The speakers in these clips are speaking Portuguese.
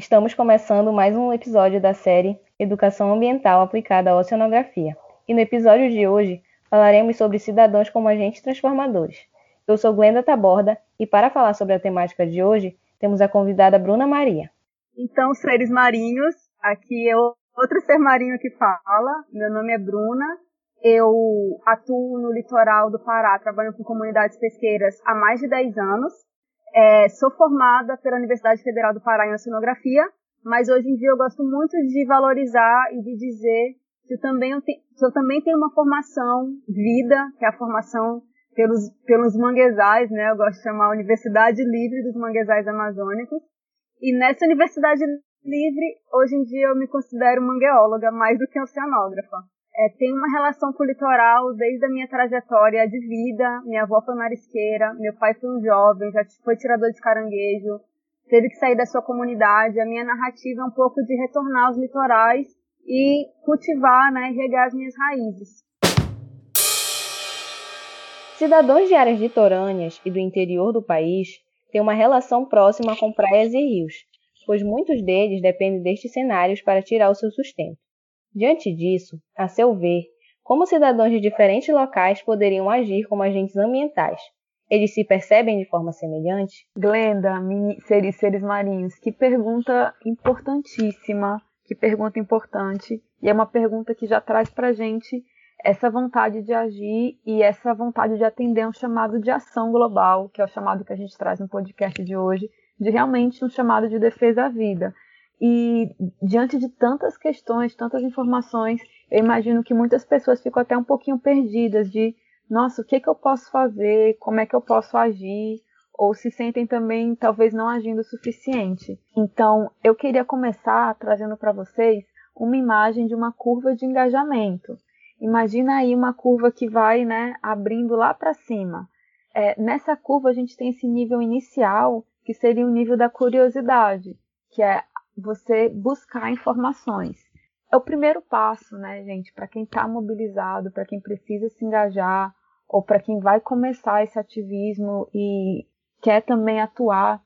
Estamos começando mais um episódio da série Educação Ambiental aplicada à Oceanografia. E no episódio de hoje falaremos sobre cidadãos como agentes transformadores. Eu sou Glenda Taborda e para falar sobre a temática de hoje, temos a convidada Bruna Maria. Então, seres marinhos, aqui é outro ser marinho que fala. Meu nome é Bruna. Eu atuo no litoral do Pará, trabalho com comunidades pesqueiras há mais de 10 anos. É, sou formada pela Universidade Federal do Pará em Oceanografia, mas hoje em dia eu gosto muito de valorizar e de dizer que eu também, eu, te, eu também tenho uma formação vida, que é a formação pelos, pelos manguezais, né? Eu gosto de chamar a Universidade Livre dos Manguezais Amazônicos. E nessa Universidade Livre, hoje em dia eu me considero mangueóloga mais do que oceanógrafa é, tem uma relação com o litoral desde a minha trajetória de vida. Minha avó foi marisqueira, meu pai foi um jovem, já foi tirador de caranguejo, teve que sair da sua comunidade. A minha narrativa é um pouco de retornar aos litorais e cultivar, né, regar as minhas raízes. Cidadãos de áreas litorâneas e do interior do país têm uma relação próxima com praias e rios, pois muitos deles dependem destes cenários para tirar o seu sustento. Diante disso, a seu ver, como cidadãos de diferentes locais poderiam agir como agentes ambientais? Eles se percebem de forma semelhante? Glenda, seres, seres marinhos, que pergunta importantíssima, que pergunta importante, e é uma pergunta que já traz para gente essa vontade de agir e essa vontade de atender um chamado de ação global, que é o chamado que a gente traz no podcast de hoje, de realmente um chamado de defesa à vida. E diante de tantas questões, tantas informações, eu imagino que muitas pessoas ficam até um pouquinho perdidas de, nossa, o que, que eu posso fazer, como é que eu posso agir, ou se sentem também talvez não agindo o suficiente. Então, eu queria começar trazendo para vocês uma imagem de uma curva de engajamento. Imagina aí uma curva que vai, né, abrindo lá para cima. É, nessa curva a gente tem esse nível inicial que seria o nível da curiosidade, que é você buscar informações. É o primeiro passo, né, gente, para quem está mobilizado, para quem precisa se engajar, ou para quem vai começar esse ativismo e quer também atuar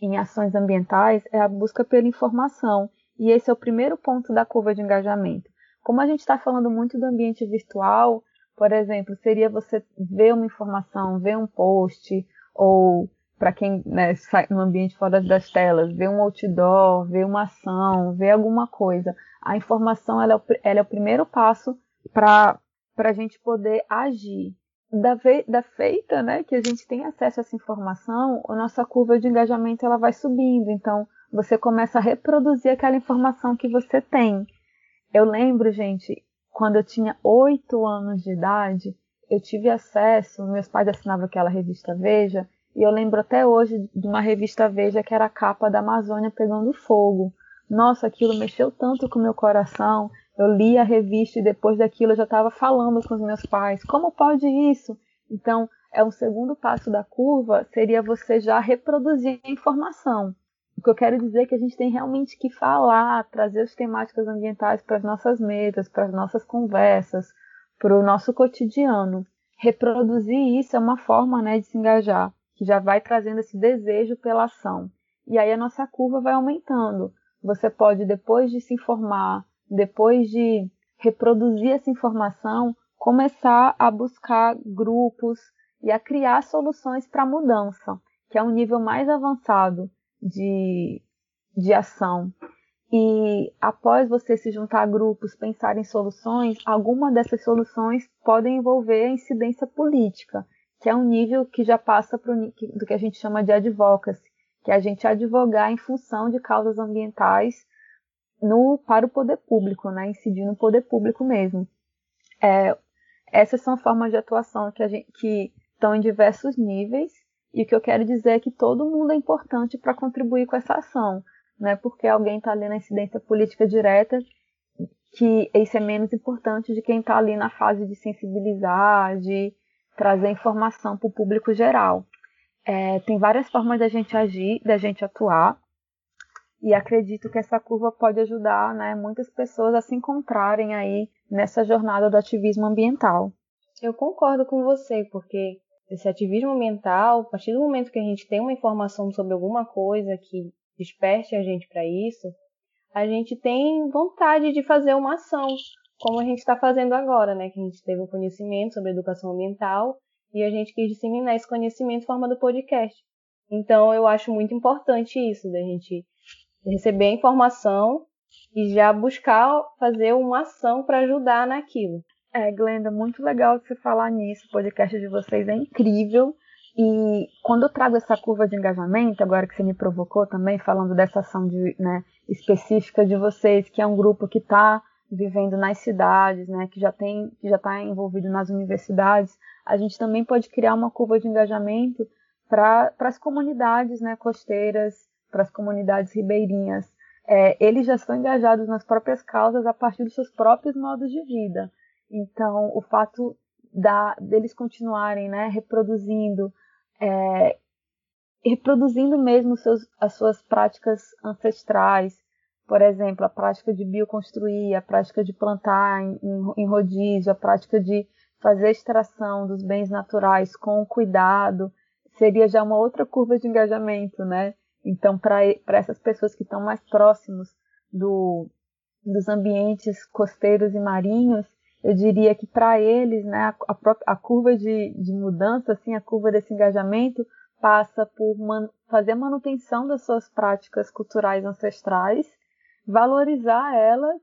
em ações ambientais, é a busca pela informação. E esse é o primeiro ponto da curva de engajamento. Como a gente está falando muito do ambiente virtual, por exemplo, seria você ver uma informação, ver um post, ou para quem né, sai no ambiente fora das telas, vê um outdoor, vê uma ação, vê alguma coisa. A informação ela é, o, ela é o primeiro passo para a gente poder agir. Da, ve, da feita né, que a gente tem acesso a essa informação, a nossa curva de engajamento ela vai subindo. Então, você começa a reproduzir aquela informação que você tem. Eu lembro, gente, quando eu tinha oito anos de idade, eu tive acesso, meus pais assinavam aquela revista Veja, e eu lembro até hoje de uma revista Veja que era a capa da Amazônia pegando fogo. Nossa, aquilo mexeu tanto com o meu coração. Eu li a revista e depois daquilo eu já estava falando com os meus pais. Como pode isso? Então, é um segundo passo da curva, seria você já reproduzir a informação. O que eu quero dizer é que a gente tem realmente que falar, trazer as temáticas ambientais para as nossas mesas, para as nossas conversas, para o nosso cotidiano. Reproduzir isso é uma forma né, de se engajar que já vai trazendo esse desejo pela ação. E aí a nossa curva vai aumentando. Você pode, depois de se informar, depois de reproduzir essa informação, começar a buscar grupos e a criar soluções para a mudança, que é um nível mais avançado de, de ação. E após você se juntar a grupos, pensar em soluções, alguma dessas soluções podem envolver a incidência política que é um nível que já passa pro, do que a gente chama de advocacy, que é a gente advogar em função de causas ambientais no, para o poder público, né, incidir no poder público mesmo. É, essas são formas de atuação que, gente, que estão em diversos níveis, e o que eu quero dizer é que todo mundo é importante para contribuir com essa ação. Não é porque alguém está ali na incidência política direta que isso é menos importante de quem está ali na fase de sensibilizar, de trazer informação para o público geral. É, tem várias formas da gente agir, da gente atuar, e acredito que essa curva pode ajudar né, muitas pessoas a se encontrarem aí nessa jornada do ativismo ambiental. Eu concordo com você, porque esse ativismo ambiental, a partir do momento que a gente tem uma informação sobre alguma coisa que desperte a gente para isso, a gente tem vontade de fazer uma ação, como a gente está fazendo agora, né? Que a gente teve um conhecimento sobre educação ambiental e a gente quis disseminar esse conhecimento em forma do podcast. Então, eu acho muito importante isso, da gente receber a informação e já buscar fazer uma ação para ajudar naquilo. É, Glenda, muito legal você falar nisso. O podcast de vocês é incrível. E quando eu trago essa curva de engajamento, agora que você me provocou também, falando dessa ação de, né, específica de vocês, que é um grupo que está vivendo nas cidades, né, que já tem, que já está envolvido nas universidades, a gente também pode criar uma curva de engajamento para as comunidades, né, costeiras, para as comunidades ribeirinhas. É, eles já estão engajados nas próprias causas a partir dos seus próprios modos de vida. Então, o fato da, deles continuarem né, reproduzindo, é, reproduzindo mesmo seus, as suas práticas ancestrais, por exemplo, a prática de bioconstruir, a prática de plantar em, em rodízio, a prática de fazer extração dos bens naturais com cuidado, seria já uma outra curva de engajamento, né? Então, para essas pessoas que estão mais próximos do, dos ambientes costeiros e marinhos, eu diria que para eles, né, a, a, a curva de, de, mudança, assim, a curva desse engajamento, passa por man, fazer manutenção das suas práticas culturais ancestrais, valorizar elas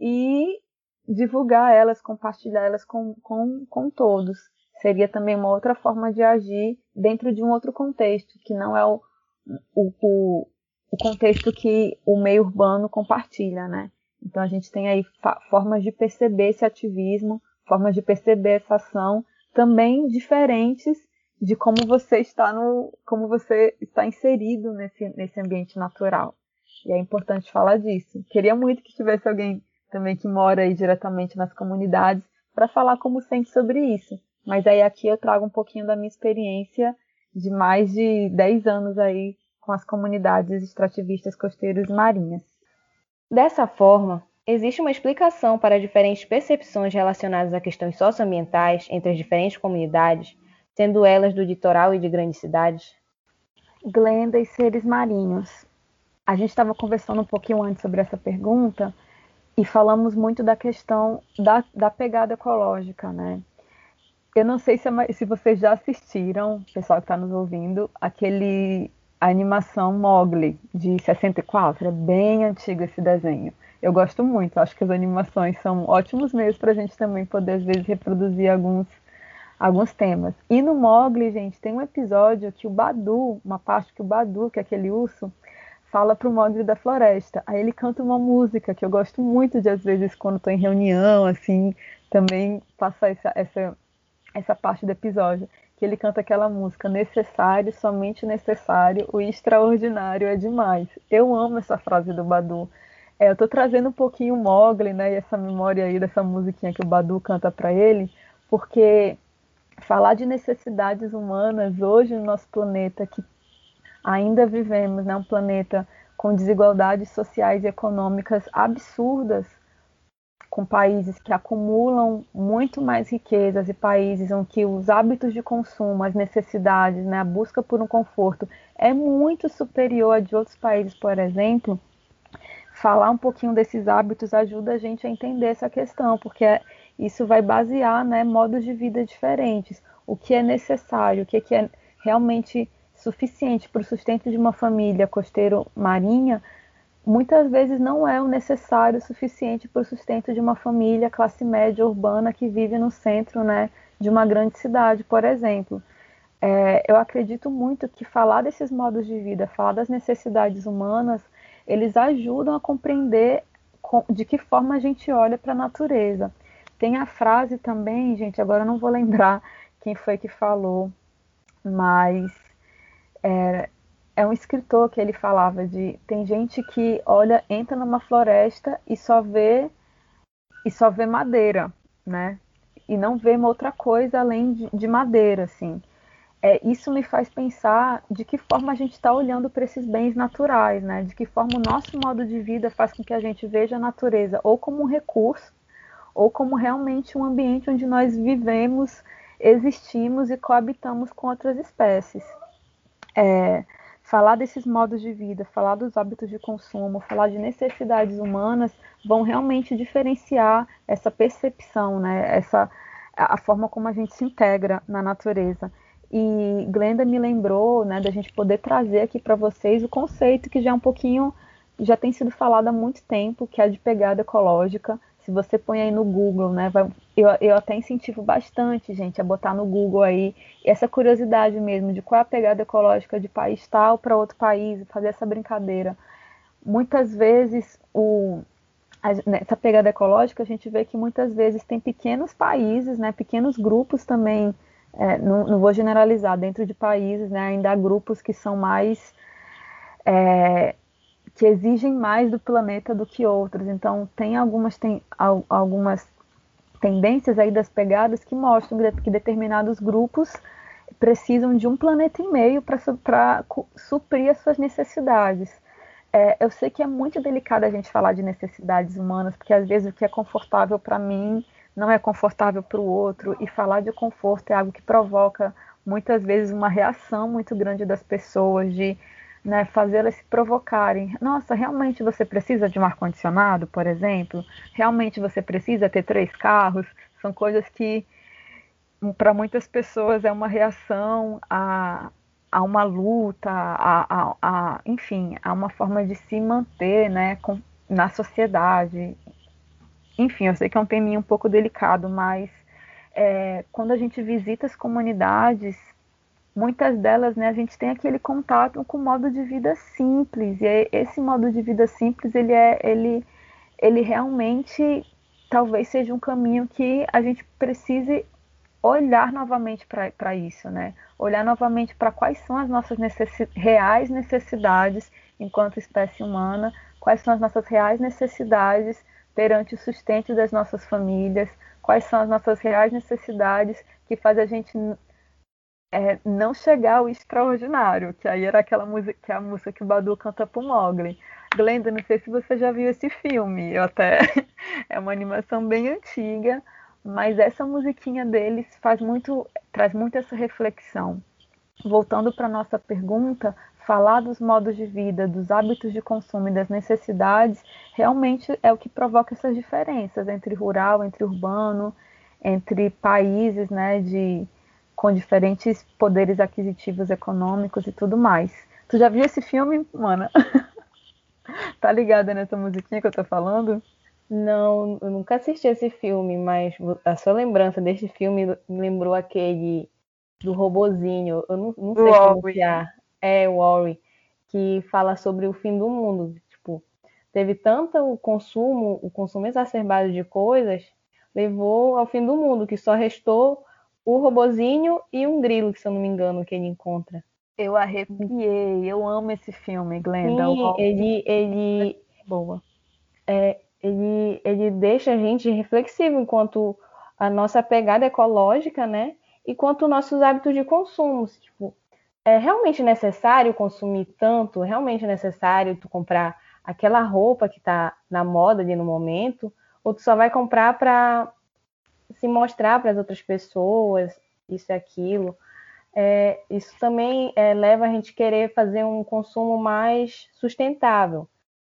e divulgar elas, compartilhar elas com, com, com todos. Seria também uma outra forma de agir dentro de um outro contexto, que não é o, o, o, o contexto que o meio urbano compartilha, né? Então a gente tem aí formas de perceber esse ativismo, formas de perceber essa ação também diferentes de como você está no, como você está inserido nesse, nesse ambiente natural. E é importante falar disso. Queria muito que tivesse alguém também que mora aí diretamente nas comunidades para falar como sente sobre isso. Mas aí aqui eu trago um pouquinho da minha experiência de mais de 10 anos aí com as comunidades extrativistas costeiras e marinhas. Dessa forma, existe uma explicação para diferentes percepções relacionadas a questões socioambientais entre as diferentes comunidades, sendo elas do litoral e de grandes cidades? Glenda e seres marinhos. A gente estava conversando um pouquinho antes sobre essa pergunta e falamos muito da questão da, da pegada ecológica, né? Eu não sei se, é se vocês já assistiram, pessoal que está nos ouvindo, aquele a animação Mogli, de 64. É bem antigo esse desenho. Eu gosto muito, acho que as animações são ótimos meios para a gente também poder, às vezes, reproduzir alguns, alguns temas. E no Mogli, gente, tem um episódio que o Badu, uma parte que o Badu, que é aquele urso, fala para o Mogli da floresta. Aí ele canta uma música que eu gosto muito de, às vezes, quando estou em reunião, assim, também passar essa, essa, essa parte do episódio que ele canta aquela música necessário, somente necessário, o extraordinário é demais. Eu amo essa frase do Badu. É, eu tô trazendo um pouquinho o Mogli, né, e essa memória aí dessa musiquinha que o Badu canta para ele, porque falar de necessidades humanas hoje no nosso planeta que ainda vivemos, né, um planeta com desigualdades sociais e econômicas absurdas, com países que acumulam muito mais riquezas e países em que os hábitos de consumo, as necessidades, né, a busca por um conforto é muito superior a de outros países, por exemplo, falar um pouquinho desses hábitos ajuda a gente a entender essa questão, porque isso vai basear né, modos de vida diferentes, o que é necessário, o que é realmente suficiente para o sustento de uma família costeiro-marinha muitas vezes não é o necessário suficiente para o sustento de uma família classe média urbana que vive no centro né, de uma grande cidade, por exemplo. É, eu acredito muito que falar desses modos de vida, falar das necessidades humanas, eles ajudam a compreender de que forma a gente olha para a natureza. Tem a frase também, gente, agora eu não vou lembrar quem foi que falou, mas é, é um escritor que ele falava de tem gente que olha, entra numa floresta e só vê e só vê madeira, né? E não vê uma outra coisa além de, de madeira, assim. É, isso me faz pensar de que forma a gente está olhando para esses bens naturais, né? De que forma o nosso modo de vida faz com que a gente veja a natureza ou como um recurso ou como realmente um ambiente onde nós vivemos, existimos e coabitamos com outras espécies. É, falar desses modos de vida, falar dos hábitos de consumo, falar de necessidades humanas, vão realmente diferenciar essa percepção, né? Essa a forma como a gente se integra na natureza. E Glenda me lembrou, né, da gente poder trazer aqui para vocês o conceito que já é um pouquinho já tem sido falado há muito tempo, que é de pegada ecológica. Se você põe aí no Google, né, vai, eu, eu até incentivo bastante, gente, a botar no Google aí essa curiosidade mesmo de qual é a pegada ecológica de país tal para outro país, fazer essa brincadeira. Muitas vezes o, nessa pegada ecológica, a gente vê que muitas vezes tem pequenos países, né, pequenos grupos também, é, não, não, vou generalizar, dentro de países, né, ainda há grupos que são mais. É, que exigem mais do planeta do que outros. Então, tem algumas, tem, algumas tendências aí das pegadas que mostram que determinados grupos precisam de um planeta e meio para suprir as suas necessidades. É, eu sei que é muito delicado a gente falar de necessidades humanas, porque às vezes o que é confortável para mim não é confortável para o outro, e falar de conforto é algo que provoca muitas vezes uma reação muito grande das pessoas, de né, fazer elas se provocarem. Nossa, realmente você precisa de um ar-condicionado, por exemplo? Realmente você precisa ter três carros? São coisas que, para muitas pessoas, é uma reação a, a uma luta, a, a, a, enfim, a uma forma de se manter né, com, na sociedade. Enfim, eu sei que é um tema um pouco delicado, mas é, quando a gente visita as comunidades, muitas delas, né, a gente tem aquele contato com o modo de vida simples. E esse modo de vida simples, ele é, ele, ele realmente talvez seja um caminho que a gente precise olhar novamente para isso, né? Olhar novamente para quais são as nossas necessi reais necessidades enquanto espécie humana, quais são as nossas reais necessidades perante o sustento das nossas famílias, quais são as nossas reais necessidades que faz a gente é, não chegar ao extraordinário, que aí era aquela música, que é a música que o Badu canta pro Mogli. Glenda, não sei se você já viu esse filme, eu até é uma animação bem antiga, mas essa musiquinha deles faz muito, traz muito essa reflexão. Voltando para nossa pergunta, falar dos modos de vida, dos hábitos de consumo e das necessidades, realmente é o que provoca essas diferenças entre rural, entre urbano, entre países, né, de com diferentes poderes aquisitivos econômicos e tudo mais. Tu já viu esse filme, mana? tá ligada nessa musiquinha que eu tô falando? Não, eu nunca assisti esse filme, mas a sua lembrança desse filme me lembrou aquele do robozinho, eu não, não sei pronunciar. É, o Wally, que fala sobre o fim do mundo. Tipo, teve tanto o consumo, o consumo exacerbado de coisas, levou ao fim do mundo, que só restou o robozinho e um grilo, que se eu não me engano, que ele encontra. Eu arrepiei, eu amo esse filme, Glenda. Sim, ele, ele, boa. É, ele, ele deixa a gente reflexivo enquanto a nossa pegada ecológica, né? E quanto nossos hábitos de consumo. Tipo, é realmente necessário consumir tanto? É realmente necessário tu comprar aquela roupa que está na moda ali no momento? Ou tu só vai comprar para se mostrar para as outras pessoas isso e aquilo? É, isso também é, leva a gente querer fazer um consumo mais sustentável.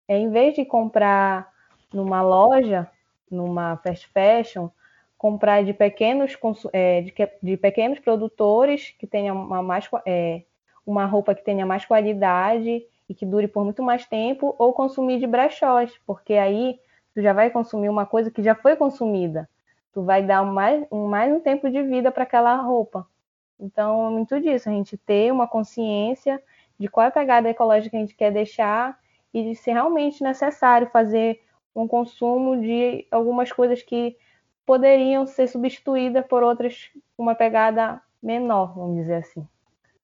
É, em vez de comprar numa loja, numa fast fashion, comprar de pequenos, é, de, de, pequenos produtores que tenham uma, mais, é, uma roupa que tenha mais qualidade e que dure por muito mais tempo, ou consumir de brechós, porque aí tu já vai consumir uma coisa que já foi consumida. Tu vai dar mais um, mais um tempo de vida para aquela roupa. Então, é muito disso, a gente ter uma consciência de qual é a pegada ecológica que a gente quer deixar e de se realmente necessário fazer um consumo de algumas coisas que poderiam ser substituídas por outras com uma pegada menor, vamos dizer assim.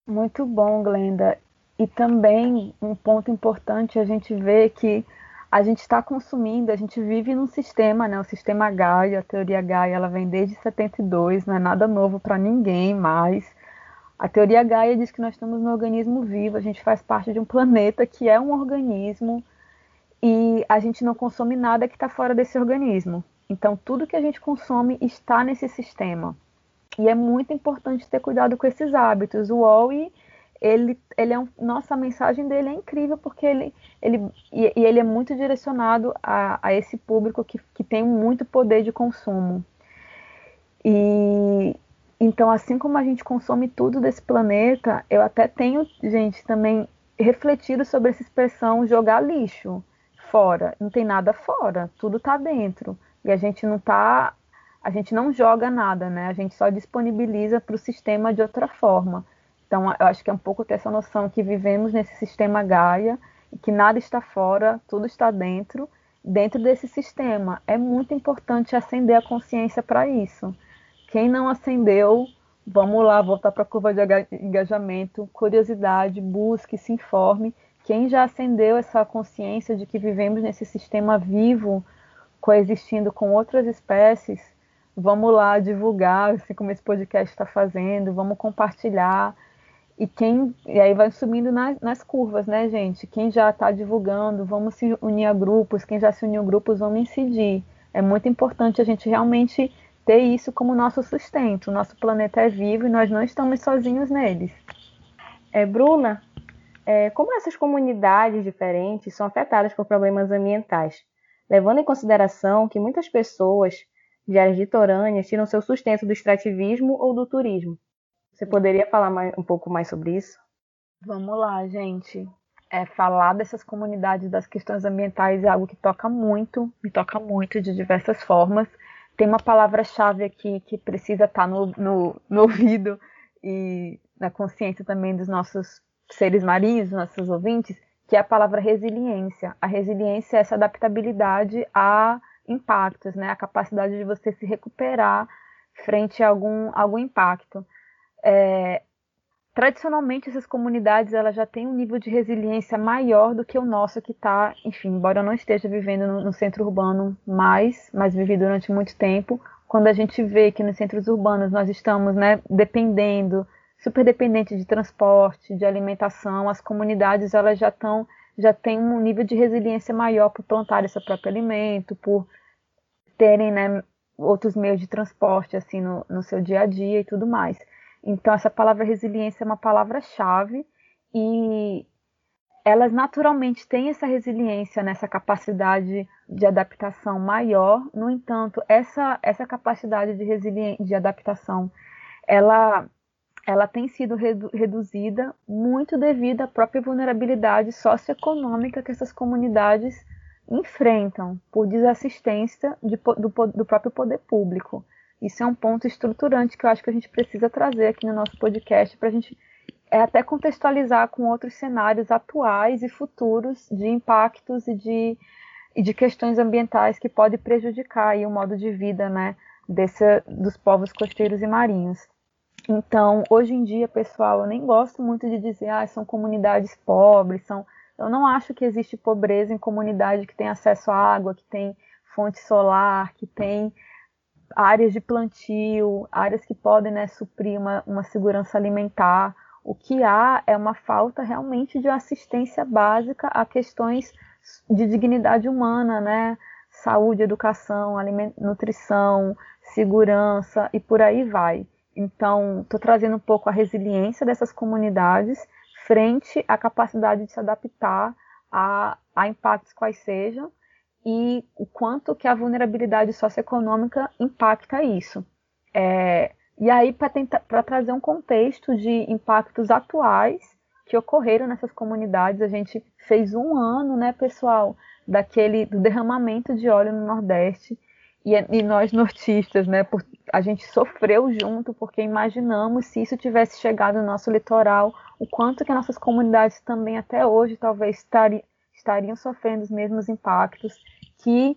Muito bom, Glenda. E também um ponto importante a gente vê que a gente está consumindo, a gente vive num sistema, né? O sistema Gaia, a teoria Gaia, ela vem desde 72, não é nada novo para ninguém mais. A teoria Gaia diz que nós estamos no organismo vivo, a gente faz parte de um planeta que é um organismo e a gente não consome nada que está fora desse organismo. Então, tudo que a gente consome está nesse sistema. E é muito importante ter cuidado com esses hábitos. O Wally, ele, ele é um, nossa, a mensagem dele é incrível porque ele, ele e, e ele é muito direcionado a, a esse público que, que tem muito poder de consumo. E então, assim como a gente consome tudo desse planeta, eu até tenho, gente, também refletido sobre essa expressão jogar lixo fora. Não tem nada fora, tudo está dentro. E a gente não tá, a gente não joga nada, né? A gente só disponibiliza para o sistema de outra forma. Então, eu acho que é um pouco ter essa noção que vivemos nesse sistema Gaia que nada está fora, tudo está dentro, dentro desse sistema. É muito importante acender a consciência para isso. Quem não acendeu, vamos lá, voltar para a curva de engajamento, curiosidade, busque, se informe. Quem já acendeu essa consciência de que vivemos nesse sistema vivo, coexistindo com outras espécies, vamos lá divulgar, assim como esse podcast está fazendo, vamos compartilhar. E quem e aí vai subindo nas, nas curvas, né, gente? Quem já está divulgando, vamos se unir a grupos. Quem já se uniu a grupos, vamos incidir. É muito importante a gente realmente ter isso como nosso sustento. O nosso planeta é vivo e nós não estamos sozinhos neles. É, Bruna, é, como essas comunidades diferentes são afetadas por problemas ambientais, levando em consideração que muitas pessoas de áreas litorâneas tiram seu sustento do extrativismo ou do turismo. Você poderia falar mais, um pouco mais sobre isso? Vamos lá, gente. É, falar dessas comunidades, das questões ambientais é algo que toca muito, me toca muito de diversas formas tem uma palavra-chave aqui que precisa estar no, no, no, ouvido e na consciência também dos nossos seres marinhos, dos nossos ouvintes, que é a palavra resiliência. A resiliência é essa adaptabilidade a impactos, né? a capacidade de você se recuperar frente a algum, algum impacto. É, tradicionalmente essas comunidades elas já têm um nível de resiliência maior do que o nosso que está, enfim, embora eu não esteja vivendo no, no, centro urbano mais, mas vivi durante muito tempo, quando a gente vê que nos centros urbanos nós estamos, né, dependendo, super dependente de transporte, de alimentação, as comunidades elas já estão, já têm um nível de resiliência maior por plantar seu próprio alimento, por terem, né, outros meios de transporte assim no, no seu dia a dia e tudo mais. Então, essa palavra resiliência é uma palavra-chave e elas naturalmente têm essa resiliência, nessa capacidade de adaptação maior. No entanto, essa, essa capacidade de, resiliência, de adaptação, ela, ela tem sido redu reduzida muito devido à própria vulnerabilidade socioeconômica que essas comunidades enfrentam por desassistência de, do, do próprio poder público. Isso é um ponto estruturante que eu acho que a gente precisa trazer aqui no nosso podcast para a gente é, até contextualizar com outros cenários atuais e futuros de impactos e de, e de questões ambientais que podem prejudicar o modo de vida né, desse, dos povos costeiros e marinhos. Então, hoje em dia, pessoal, eu nem gosto muito de dizer, ah, são comunidades pobres, são. Eu não acho que existe pobreza em comunidade que tem acesso à água, que tem fonte solar, que tem áreas de plantio, áreas que podem né, suprir uma, uma segurança alimentar. O que há é uma falta realmente de assistência básica a questões de dignidade humana, né? Saúde, educação, nutrição, segurança e por aí vai. Então, estou trazendo um pouco a resiliência dessas comunidades frente à capacidade de se adaptar a, a impactos quais sejam e o quanto que a vulnerabilidade socioeconômica impacta isso. É, e aí, para trazer um contexto de impactos atuais que ocorreram nessas comunidades, a gente fez um ano, né, pessoal, daquele do derramamento de óleo no Nordeste. E, nós nortistas, né, por, a gente sofreu junto porque imaginamos se isso tivesse chegado no nosso litoral, o quanto que nossas comunidades também até hoje talvez estariam sofrendo os mesmos impactos que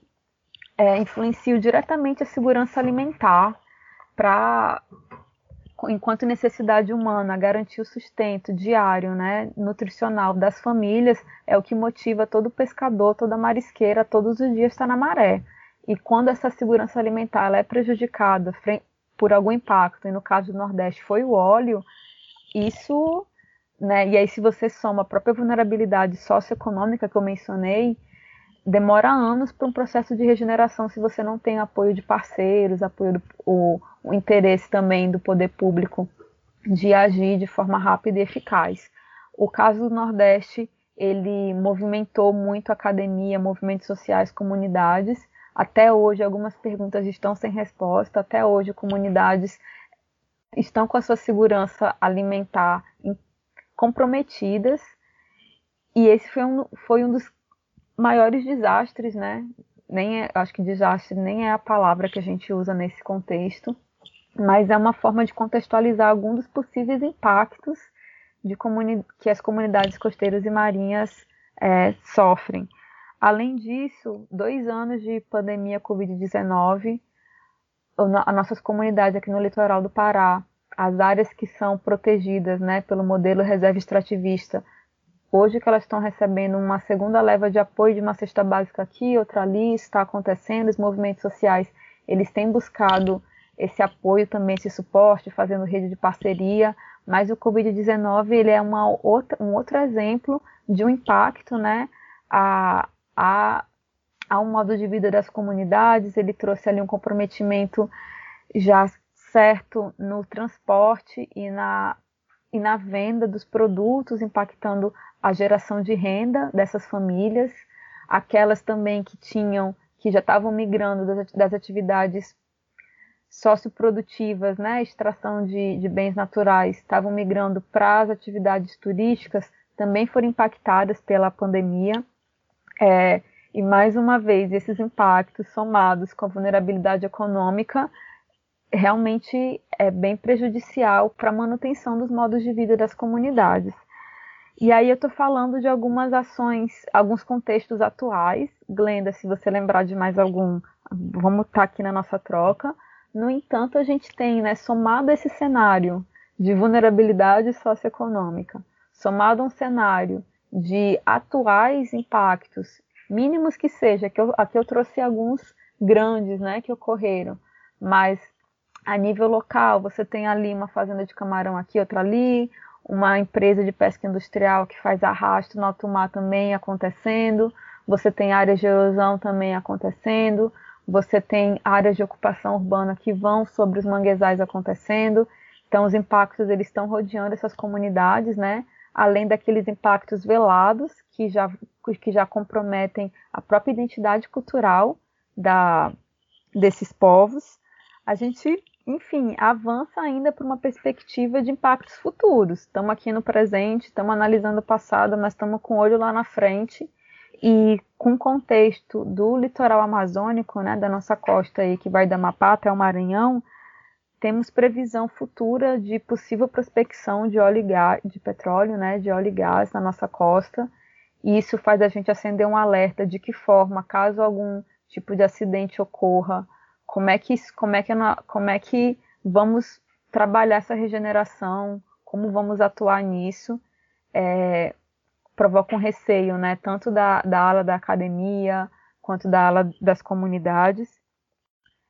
é, influenciam diretamente a segurança alimentar para enquanto necessidade humana, garantir o sustento diário, né, nutricional das famílias, é o que motiva todo pescador, toda marisqueira, todos os dias estar na maré. E quando essa segurança alimentar é prejudicada por algum impacto, e no caso do Nordeste foi o óleo, isso, né, e aí se você soma a própria vulnerabilidade socioeconômica que eu mencionei, demora anos para um processo de regeneração se você não tem apoio de parceiros, apoio do o, o interesse também do poder público de agir de forma rápida e eficaz. O caso do Nordeste, ele movimentou muito academia, movimentos sociais, comunidades. Até hoje, algumas perguntas estão sem resposta. Até hoje, comunidades estão com a sua segurança alimentar comprometidas. E esse foi um, foi um dos maiores desastres, né? Nem é, acho que desastre nem é a palavra que a gente usa nesse contexto, mas é uma forma de contextualizar alguns dos possíveis impactos de que as comunidades costeiras e marinhas é, sofrem. Além disso, dois anos de pandemia Covid-19, as nossas comunidades aqui no litoral do Pará, as áreas que são protegidas né, pelo modelo reserva extrativista, hoje que elas estão recebendo uma segunda leva de apoio de uma cesta básica aqui, outra ali, está acontecendo, os movimentos sociais, eles têm buscado esse apoio também, esse suporte, fazendo rede de parceria, mas o Covid-19 ele é uma outra, um outro exemplo de um impacto né, a, a, a um modo de vida das comunidades, ele trouxe ali um comprometimento já certo no transporte e na, e na venda dos produtos, impactando a geração de renda dessas famílias, aquelas também que tinham, que já estavam migrando das, atividades socioprodutivas, né, extração de, de bens naturais, estavam migrando para as atividades turísticas, também foram impactadas pela pandemia. É, e mais uma vez, esses impactos somados com a vulnerabilidade econômica realmente é bem prejudicial para a manutenção dos modos de vida das comunidades. E aí eu estou falando de algumas ações, alguns contextos atuais. Glenda, se você lembrar de mais algum, vamos estar tá aqui na nossa troca. No entanto, a gente tem, né, somado esse cenário de vulnerabilidade socioeconômica, somado a um cenário de atuais impactos, mínimos que seja, aqui eu, aqui eu trouxe alguns grandes né, que ocorreram, mas a nível local, você tem ali uma fazenda de camarão aqui, outra ali, uma empresa de pesca industrial que faz arrasto no alto mar também acontecendo, você tem áreas de erosão também acontecendo, você tem áreas de ocupação urbana que vão sobre os manguezais acontecendo, então os impactos eles estão rodeando essas comunidades, né? Além daqueles impactos velados que já, que já comprometem a própria identidade cultural da, desses povos, a gente, enfim, avança ainda para uma perspectiva de impactos futuros. Estamos aqui no presente, estamos analisando o passado, mas estamos com o olho lá na frente e com o contexto do litoral amazônico, né, da nossa costa aí, que vai da Amapá até o Maranhão, temos previsão futura de possível prospecção de óleo e gás, de petróleo, né, de óleo e gás na nossa costa. E isso faz a gente acender um alerta de que forma, caso algum tipo de acidente ocorra, como é que, como é que, como é que vamos trabalhar essa regeneração, como vamos atuar nisso. É, provoca um receio, né, tanto da, da ala da academia quanto da ala das comunidades.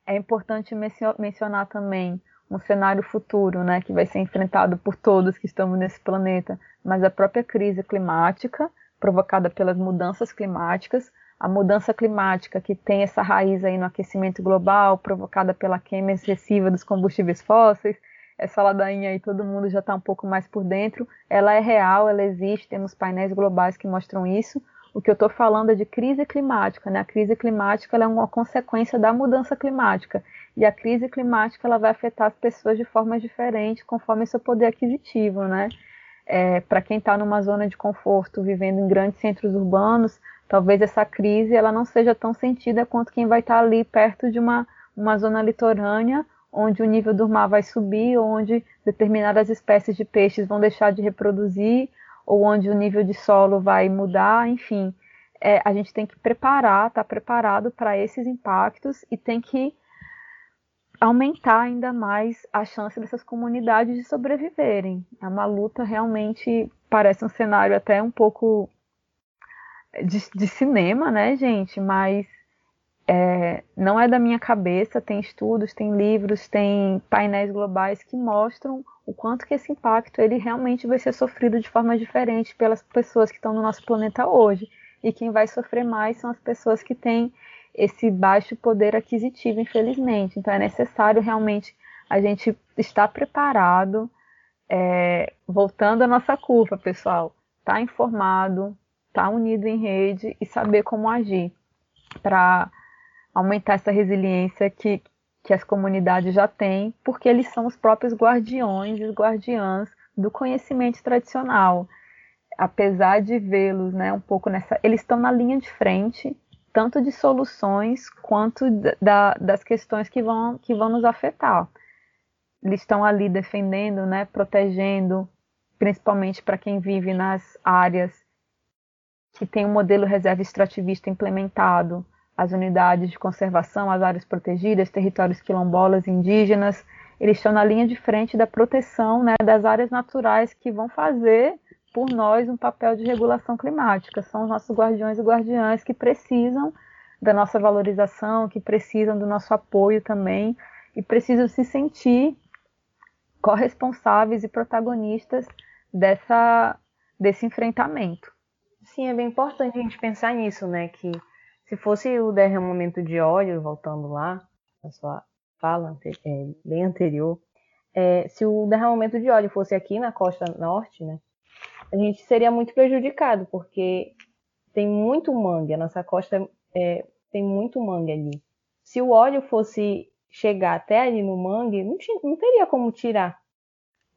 É importante mencionar também um cenário futuro, né, que vai ser enfrentado por todos que estamos nesse planeta, mas a própria crise climática provocada pelas mudanças climáticas, a mudança climática que tem essa raiz aí no aquecimento global, provocada pela queima excessiva dos combustíveis fósseis, essa ladainha aí todo mundo já está um pouco mais por dentro. Ela é real, ela existe, temos painéis globais que mostram isso. O que eu estou falando é de crise climática, né? A crise climática é uma consequência da mudança climática. E a crise climática ela vai afetar as pessoas de formas diferentes, conforme seu poder aquisitivo, né? É, Para quem está numa zona de conforto, vivendo em grandes centros urbanos, talvez essa crise ela não seja tão sentida quanto quem vai estar tá ali perto de uma, uma zona litorânea onde o nível do mar vai subir, onde determinadas espécies de peixes vão deixar de reproduzir, ou onde o nível de solo vai mudar, enfim. É, a gente tem que preparar, estar tá preparado para esses impactos e tem que aumentar ainda mais a chance dessas comunidades de sobreviverem. É uma luta realmente, parece um cenário até um pouco de, de cinema, né, gente? Mas é, não é da minha cabeça, tem estudos, tem livros, tem painéis globais que mostram o quanto que esse impacto ele realmente vai ser sofrido de forma diferente pelas pessoas que estão no nosso planeta hoje. E quem vai sofrer mais são as pessoas que têm esse baixo poder aquisitivo, infelizmente. Então é necessário realmente a gente estar preparado, é, voltando à nossa curva, pessoal, tá informado, tá unido em rede e saber como agir para aumentar essa resiliência que, que as comunidades já têm, porque eles são os próprios guardiões e guardiãs do conhecimento tradicional. Apesar de vê-los né, um pouco nessa. Eles estão na linha de frente, tanto de soluções quanto da, das questões que vão, que vão nos afetar eles estão ali defendendo, né, protegendo, principalmente para quem vive nas áreas que tem um modelo reserva extrativista implementado, as unidades de conservação, as áreas protegidas, territórios quilombolas, indígenas, eles estão na linha de frente da proteção né, das áreas naturais que vão fazer por nós um papel de regulação climática. São os nossos guardiões e guardiãs que precisam da nossa valorização, que precisam do nosso apoio também e precisam se sentir corresponsáveis e protagonistas dessa, desse enfrentamento. Sim, é bem importante a gente pensar nisso, né? Que se fosse o derramamento de óleo, voltando lá, na sua fala é, bem anterior, é, se o derramamento de óleo fosse aqui na costa norte, né? A gente seria muito prejudicado, porque tem muito mangue, a nossa costa é, tem muito mangue ali. Se o óleo fosse chegar até ali no mangue, não, não teria como tirar,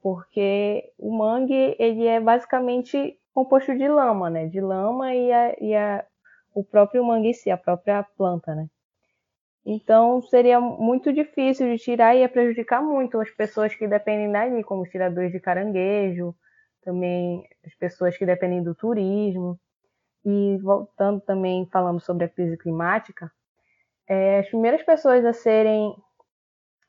porque o mangue ele é basicamente composto de lama, né? De lama e, a, e a, o próprio mangue em si, a própria planta, né? Então seria muito difícil de tirar e ia prejudicar muito as pessoas que dependem dali, como os tiradores de caranguejo, também as pessoas que dependem do turismo. E voltando também falando sobre a crise climática, é, as primeiras pessoas a serem,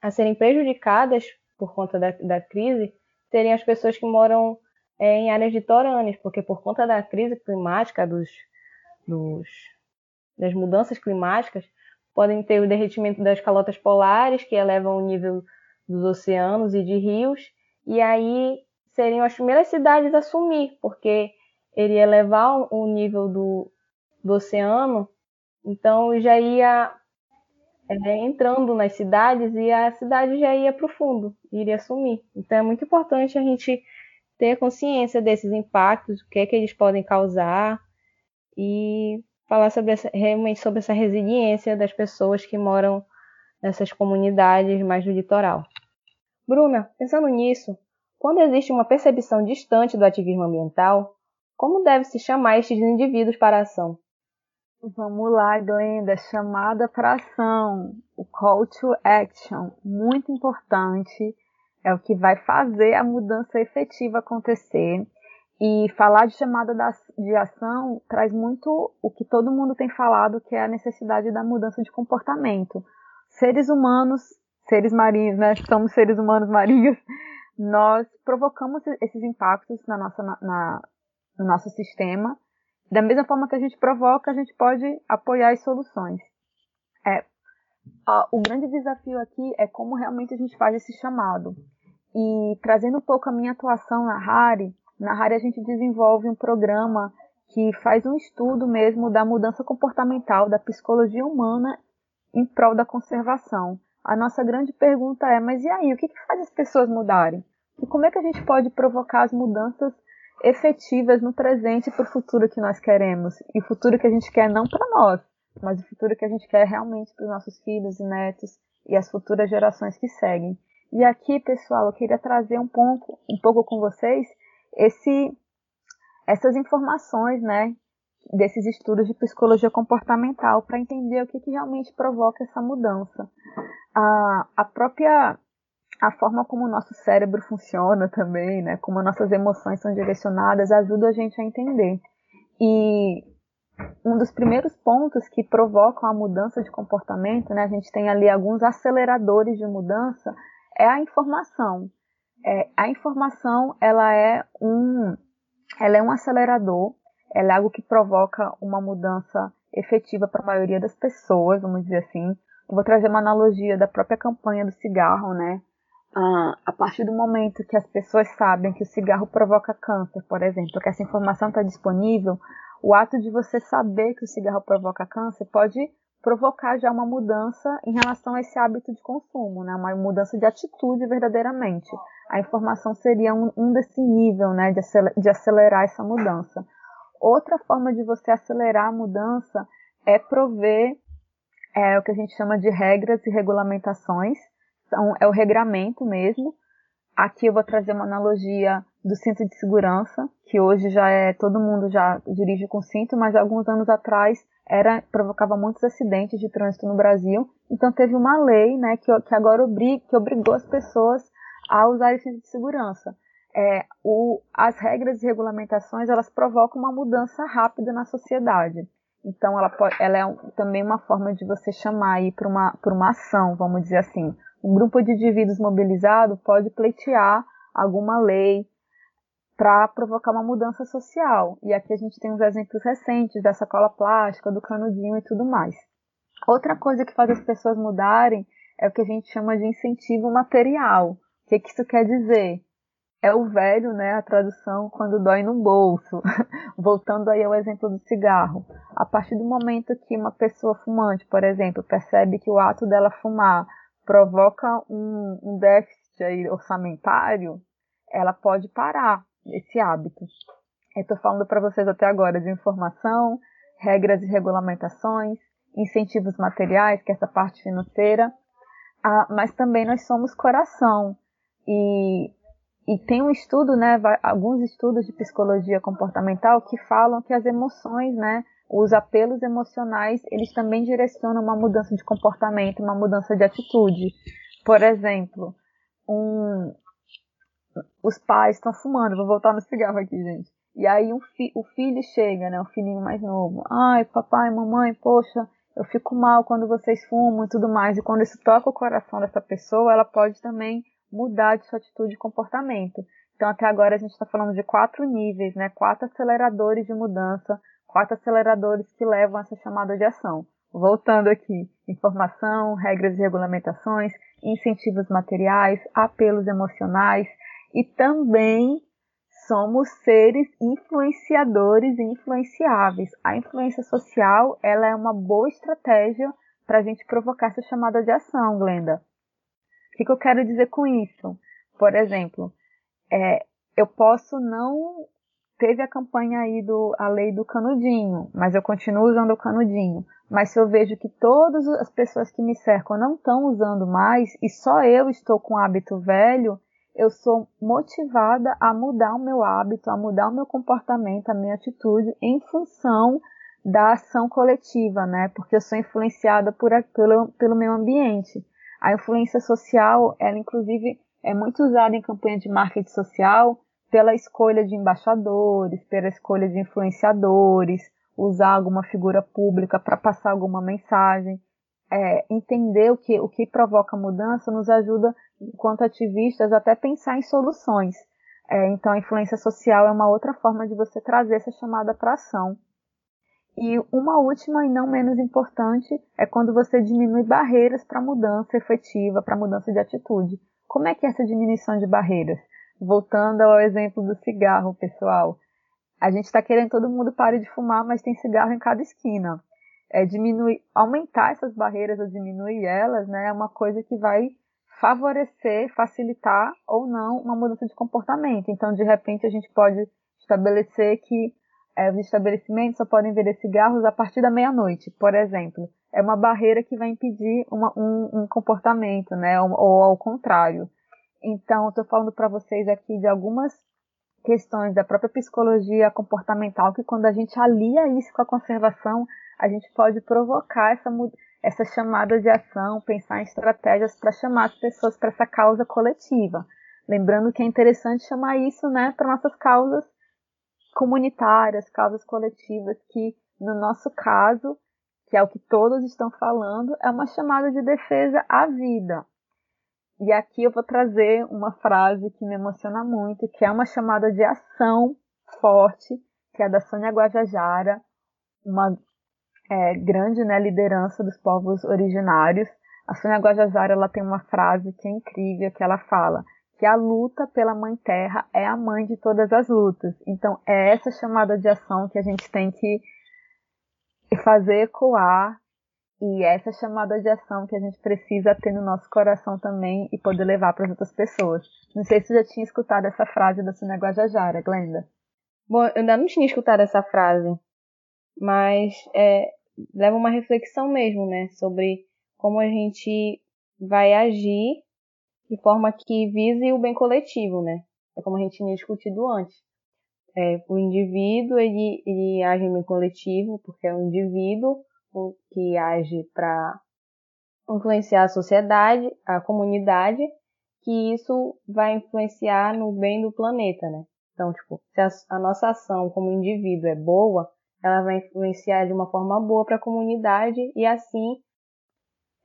a serem prejudicadas por conta da, da crise seriam as pessoas que moram é, em áreas litorâneas, porque por conta da crise climática, dos, dos, das mudanças climáticas, podem ter o derretimento das calotas polares, que elevam o nível dos oceanos e de rios, e aí seriam as primeiras cidades a sumir, porque ele ia elevar o nível do, do oceano, então já ia é, entrando nas cidades e a cidade já ia para o fundo, iria sumir. Então é muito importante a gente ter consciência desses impactos, o que é que eles podem causar e falar sobre essa, realmente sobre essa resiliência das pessoas que moram nessas comunidades mais do litoral. Bruna, pensando nisso, quando existe uma percepção distante do ativismo ambiental, como deve se chamar estes indivíduos para a ação? Vamos lá, Glenda, chamada para ação, o call to action, muito importante, é o que vai fazer a mudança efetiva acontecer. E falar de chamada de ação traz muito o que todo mundo tem falado, que é a necessidade da mudança de comportamento. Seres humanos, seres marinhos, né? Somos seres humanos marinhos, nós provocamos esses impactos na nossa, na, no nosso sistema da mesma forma que a gente provoca, a gente pode apoiar as soluções. É, o grande desafio aqui é como realmente a gente faz esse chamado. E trazendo um pouco a minha atuação na RARI, na RARI a gente desenvolve um programa que faz um estudo mesmo da mudança comportamental, da psicologia humana em prol da conservação. A nossa grande pergunta é, mas e aí, o que, que faz as pessoas mudarem? E como é que a gente pode provocar as mudanças efetivas no presente para o futuro que nós queremos. E o futuro que a gente quer não para nós, mas o futuro que a gente quer realmente para os nossos filhos e netos e as futuras gerações que seguem. E aqui, pessoal, eu queria trazer um pouco, um pouco com vocês esse, essas informações, né, desses estudos de psicologia comportamental para entender o que, que realmente provoca essa mudança. A, a própria a forma como o nosso cérebro funciona também, né, como nossas emoções são direcionadas, ajuda a gente a entender. E um dos primeiros pontos que provocam a mudança de comportamento, né, a gente tem ali alguns aceleradores de mudança, é a informação. É, a informação ela é um, ela é um acelerador, ela é algo que provoca uma mudança efetiva para a maioria das pessoas, vamos dizer assim. Eu vou trazer uma analogia da própria campanha do cigarro, né? Ah, a partir do momento que as pessoas sabem que o cigarro provoca câncer, por exemplo, que essa informação está disponível, o ato de você saber que o cigarro provoca câncer pode provocar já uma mudança em relação a esse hábito de consumo, né? uma mudança de atitude verdadeiramente. A informação seria um, um desse nível né? de, acelerar, de acelerar essa mudança. Outra forma de você acelerar a mudança é prover é, o que a gente chama de regras e regulamentações, são, é o regramento mesmo. Aqui eu vou trazer uma analogia do cinto de segurança, que hoje já é todo mundo já dirige com cinto, mas alguns anos atrás era provocava muitos acidentes de trânsito no Brasil. Então teve uma lei, né, que, que agora obrig, que obrigou as pessoas a usar cinto de segurança. É, o, as regras e regulamentações elas provocam uma mudança rápida na sociedade. Então ela, pode, ela é também uma forma de você chamar para uma, uma ação, vamos dizer assim. Um grupo de indivíduos mobilizado pode pleitear alguma lei, para provocar uma mudança social. E aqui a gente tem uns exemplos recentes da sacola plástica, do canudinho e tudo mais. Outra coisa que faz as pessoas mudarem é o que a gente chama de incentivo material. O que, que isso quer dizer? É o velho, né, a tradução quando dói no bolso. Voltando aí ao exemplo do cigarro. A partir do momento que uma pessoa fumante, por exemplo, percebe que o ato dela fumar provoca um, um déficit aí orçamentário, ela pode parar esse hábito. Estou falando para vocês até agora de informação, regras e regulamentações, incentivos materiais, que é essa parte financeira, ah, mas também nós somos coração. E, e tem um estudo, né, alguns estudos de psicologia comportamental que falam que as emoções, né, os apelos emocionais, eles também direcionam uma mudança de comportamento, uma mudança de atitude. Por exemplo, um, os pais estão fumando, vou voltar no cigarro aqui, gente. E aí um fi o filho chega, né, o filhinho mais novo. Ai, papai, mamãe, poxa, eu fico mal quando vocês fumam e tudo mais. E quando isso toca o coração dessa pessoa, ela pode também mudar de sua atitude e comportamento. Então até agora a gente está falando de quatro níveis, né, quatro aceleradores de mudança, quatro aceleradores que levam a essa chamada de ação. Voltando aqui, informação, regras e regulamentações, incentivos materiais, apelos emocionais, e também somos seres influenciadores e influenciáveis. A influência social ela é uma boa estratégia para a gente provocar essa chamada de ação, Glenda. O que, que eu quero dizer com isso? Por exemplo, é, eu posso não teve a campanha aí do a lei do canudinho, mas eu continuo usando o canudinho. Mas se eu vejo que todas as pessoas que me cercam não estão usando mais e só eu estou com hábito velho, eu sou motivada a mudar o meu hábito, a mudar o meu comportamento, a minha atitude em função da ação coletiva, né? Porque eu sou influenciada por, pelo, pelo meio ambiente. A influência social, ela inclusive é muito usada em campanha de marketing social pela escolha de embaixadores, pela escolha de influenciadores, usar alguma figura pública para passar alguma mensagem. É, entender o que, o que provoca mudança nos ajuda enquanto ativistas, até pensar em soluções. É, então, a influência social é uma outra forma de você trazer essa chamada para ação. E uma última e não menos importante é quando você diminui barreiras para mudança efetiva, para mudança de atitude. Como é que é essa diminuição de barreiras? Voltando ao exemplo do cigarro, pessoal. A gente está querendo todo mundo pare de fumar, mas tem cigarro em cada esquina. É, diminuir, aumentar essas barreiras ou diminuir elas, né, é uma coisa que vai favorecer, facilitar ou não uma mudança de comportamento. Então, de repente, a gente pode estabelecer que é, os estabelecimentos só podem vender cigarros a partir da meia-noite, por exemplo. É uma barreira que vai impedir uma, um, um, comportamento, né? Ou, ou ao contrário. Então, estou falando para vocês aqui de algumas questões da própria psicologia comportamental que quando a gente alia isso com a conservação, a gente pode provocar essa, essa chamada de ação, pensar em estratégias para chamar as pessoas para essa causa coletiva. Lembrando que é interessante chamar isso né, para nossas causas comunitárias, causas coletivas, que no nosso caso, que é o que todos estão falando, é uma chamada de defesa à vida. E aqui eu vou trazer uma frase que me emociona muito, que é uma chamada de ação forte, que é da Sônia Guajajara, uma é, grande né, liderança dos povos originários. A Sônia Guajajara ela tem uma frase que é incrível, que ela fala que a luta pela Mãe Terra é a mãe de todas as lutas. Então é essa chamada de ação que a gente tem que fazer ecoar E essa chamada de ação que a gente precisa ter no nosso coração também e poder levar para as outras pessoas. Não sei se você já tinha escutado essa frase da Sina Guajajara, Glenda. Bom, eu ainda não tinha escutado essa frase, mas é, leva uma reflexão mesmo, né, sobre como a gente vai agir de forma que vise o bem coletivo, né? É como a gente tinha discutido antes. É, o indivíduo ele, ele age em bem coletivo porque é um indivíduo que age para influenciar a sociedade, a comunidade, que isso vai influenciar no bem do planeta, né? Então, tipo, se a, a nossa ação como indivíduo é boa, ela vai influenciar de uma forma boa para a comunidade e assim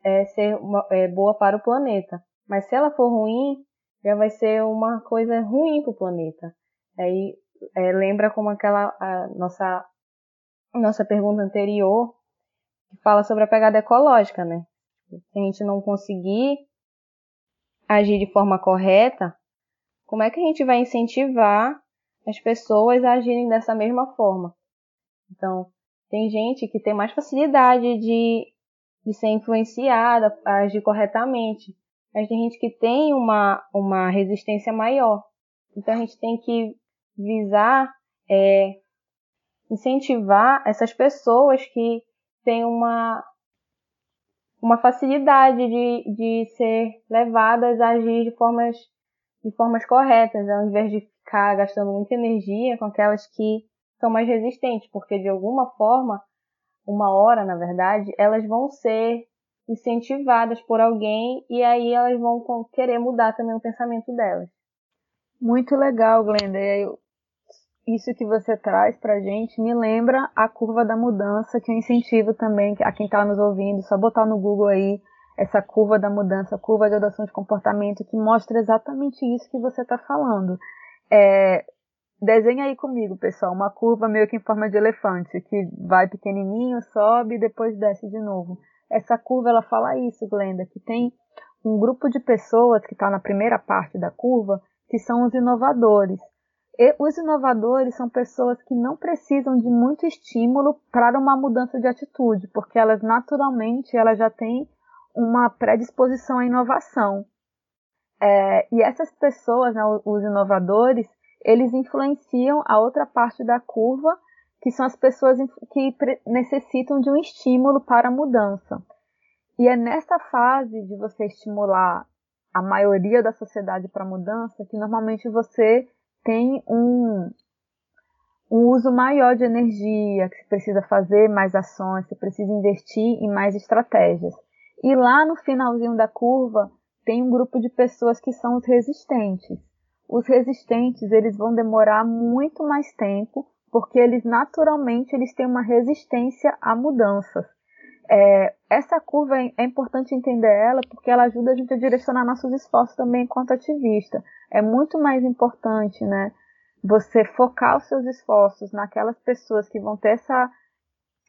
é, ser uma, é, boa para o planeta. Mas se ela for ruim, já vai ser uma coisa ruim para o planeta. Aí é, lembra como aquela nossa nossa pergunta anterior que fala sobre a pegada ecológica, né? Se a gente não conseguir agir de forma correta, como é que a gente vai incentivar as pessoas a agirem dessa mesma forma? Então, tem gente que tem mais facilidade de, de ser influenciada agir corretamente, mas tem gente que tem uma, uma resistência maior. Então, a gente tem que visar é, incentivar essas pessoas que têm uma, uma facilidade de, de ser levadas a agir de formas, de formas corretas, ao invés de ficar gastando muita energia com aquelas que são mais resistentes, porque de alguma forma, uma hora, na verdade, elas vão ser incentivadas por alguém e aí elas vão querer mudar também o pensamento delas. Muito legal, Glenda. Isso que você traz pra gente me lembra a curva da mudança, que eu incentivo também a quem está nos ouvindo, só botar no Google aí essa curva da mudança, curva de adoção de comportamento, que mostra exatamente isso que você está falando. É, Desenha aí comigo, pessoal, uma curva meio que em forma de elefante, que vai pequenininho, sobe e depois desce de novo. Essa curva, ela fala isso, Glenda, que tem um grupo de pessoas que está na primeira parte da curva, que são os inovadores. E os inovadores são pessoas que não precisam de muito estímulo para uma mudança de atitude, porque elas naturalmente elas já têm uma predisposição à inovação. É, e essas pessoas, né, os inovadores, eles influenciam a outra parte da curva, que são as pessoas que necessitam de um estímulo para a mudança. E é nessa fase de você estimular a maioria da sociedade para a mudança que normalmente você tem um, um uso maior de energia, que você precisa fazer mais ações, você precisa investir em mais estratégias. E lá no finalzinho da curva tem um grupo de pessoas que são os resistentes os resistentes eles vão demorar muito mais tempo, porque eles naturalmente eles têm uma resistência a mudanças. É, essa curva é, é importante entender ela porque ela ajuda a gente a direcionar nossos esforços também enquanto ativista. É muito mais importante, né, você focar os seus esforços naquelas pessoas que vão ter essa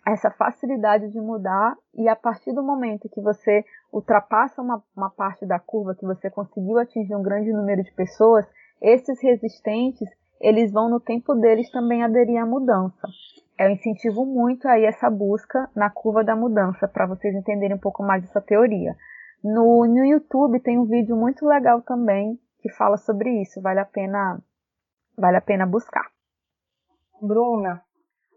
essa facilidade de mudar e a partir do momento que você ultrapassa uma, uma parte da curva, que você conseguiu atingir um grande número de pessoas, esses resistentes, eles vão no tempo deles também aderir à mudança. Eu incentivo muito aí essa busca na curva da mudança, para vocês entenderem um pouco mais dessa teoria. No, no YouTube tem um vídeo muito legal também que fala sobre isso, vale a pena, vale a pena buscar. Bruna,